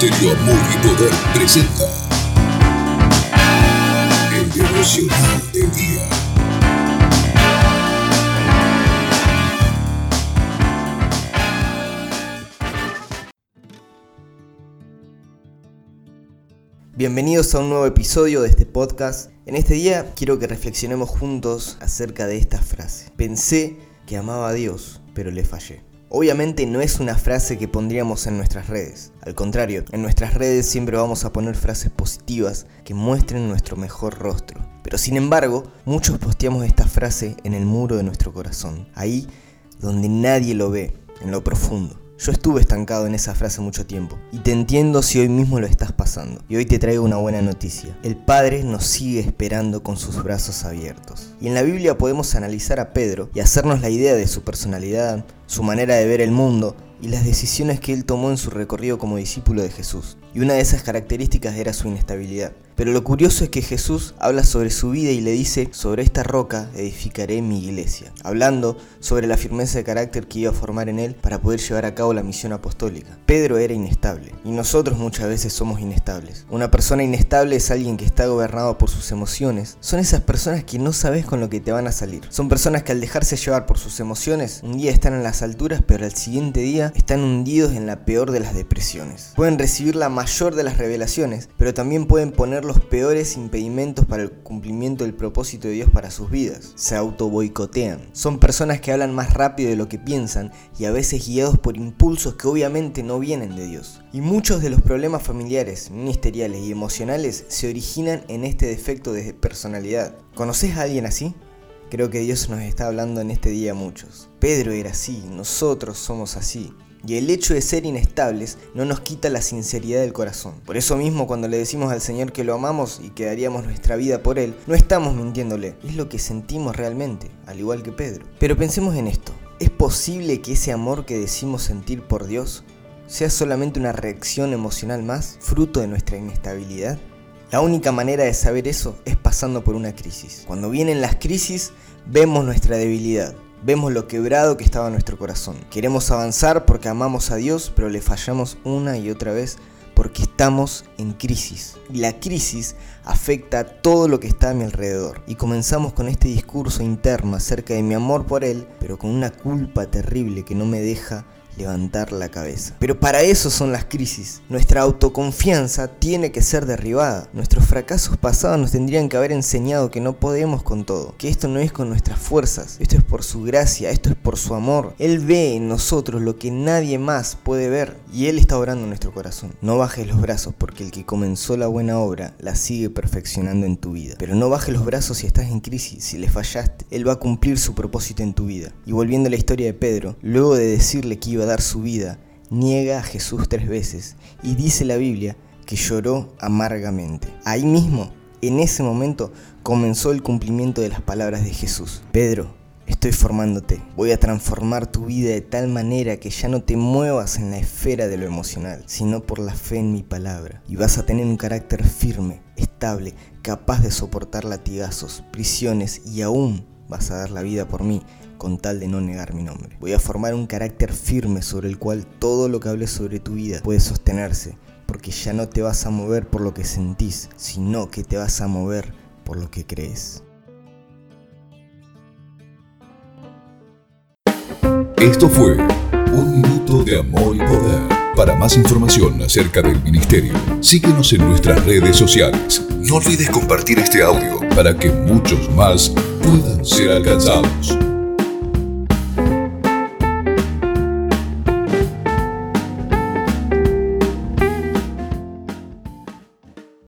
Ministerio Amor y Poder presenta El Devocional del Día. Bienvenidos a un nuevo episodio de este podcast. En este día quiero que reflexionemos juntos acerca de esta frase. Pensé que amaba a Dios, pero le fallé. Obviamente no es una frase que pondríamos en nuestras redes. Al contrario, en nuestras redes siempre vamos a poner frases positivas que muestren nuestro mejor rostro. Pero sin embargo, muchos posteamos esta frase en el muro de nuestro corazón, ahí donde nadie lo ve, en lo profundo. Yo estuve estancado en esa frase mucho tiempo y te entiendo si hoy mismo lo estás pasando. Y hoy te traigo una buena noticia. El Padre nos sigue esperando con sus brazos abiertos. Y en la Biblia podemos analizar a Pedro y hacernos la idea de su personalidad, su manera de ver el mundo y las decisiones que él tomó en su recorrido como discípulo de Jesús. Y una de esas características era su inestabilidad. Pero lo curioso es que Jesús habla sobre su vida y le dice, sobre esta roca edificaré mi iglesia, hablando sobre la firmeza de carácter que iba a formar en él para poder llevar a cabo la misión apostólica. Pedro era inestable y nosotros muchas veces somos inestables. Una persona inestable es alguien que está gobernado por sus emociones. Son esas personas que no sabes con lo que te van a salir. Son personas que al dejarse llevar por sus emociones, un día están en las alturas, pero al siguiente día están hundidos en la peor de las depresiones. Pueden recibir la mayor de las revelaciones, pero también pueden poner los peores impedimentos para el cumplimiento del propósito de Dios para sus vidas. Se auto boicotean. Son personas que hablan más rápido de lo que piensan y a veces guiados por impulsos que obviamente no vienen de Dios. Y muchos de los problemas familiares, ministeriales y emocionales se originan en este defecto de personalidad. ¿Conoces a alguien así? Creo que Dios nos está hablando en este día a muchos. Pedro era así, nosotros somos así. Y el hecho de ser inestables no nos quita la sinceridad del corazón. Por eso mismo cuando le decimos al Señor que lo amamos y que daríamos nuestra vida por Él, no estamos mintiéndole, es lo que sentimos realmente, al igual que Pedro. Pero pensemos en esto, ¿es posible que ese amor que decimos sentir por Dios sea solamente una reacción emocional más, fruto de nuestra inestabilidad? La única manera de saber eso es pasando por una crisis. Cuando vienen las crisis, vemos nuestra debilidad, Vemos lo quebrado que estaba nuestro corazón. Queremos avanzar porque amamos a Dios, pero le fallamos una y otra vez porque estamos en crisis. Y la crisis afecta a todo lo que está a mi alrededor. Y comenzamos con este discurso interno acerca de mi amor por Él, pero con una culpa terrible que no me deja levantar la cabeza. Pero para eso son las crisis. Nuestra autoconfianza tiene que ser derribada. Nuestros fracasos pasados nos tendrían que haber enseñado que no podemos con todo, que esto no es con nuestras fuerzas, esto es por su gracia, esto es por su amor. Él ve en nosotros lo que nadie más puede ver y Él está orando en nuestro corazón. No bajes los brazos porque el que comenzó la buena obra la sigue perfeccionando en tu vida. Pero no bajes los brazos si estás en crisis, si le fallaste. Él va a cumplir su propósito en tu vida. Y volviendo a la historia de Pedro, luego de decirle que iba a su vida, niega a Jesús tres veces y dice la Biblia que lloró amargamente. Ahí mismo, en ese momento, comenzó el cumplimiento de las palabras de Jesús. Pedro, estoy formándote, voy a transformar tu vida de tal manera que ya no te muevas en la esfera de lo emocional, sino por la fe en mi palabra. Y vas a tener un carácter firme, estable, capaz de soportar latigazos, prisiones y aún vas a dar la vida por mí con tal de no negar mi nombre. Voy a formar un carácter firme sobre el cual todo lo que hable sobre tu vida puede sostenerse, porque ya no te vas a mover por lo que sentís, sino que te vas a mover por lo que crees. Esto fue Un Minuto de Amor y Poder. Para más información acerca del ministerio, síguenos en nuestras redes sociales. No olvides compartir este audio para que muchos más Si hay 上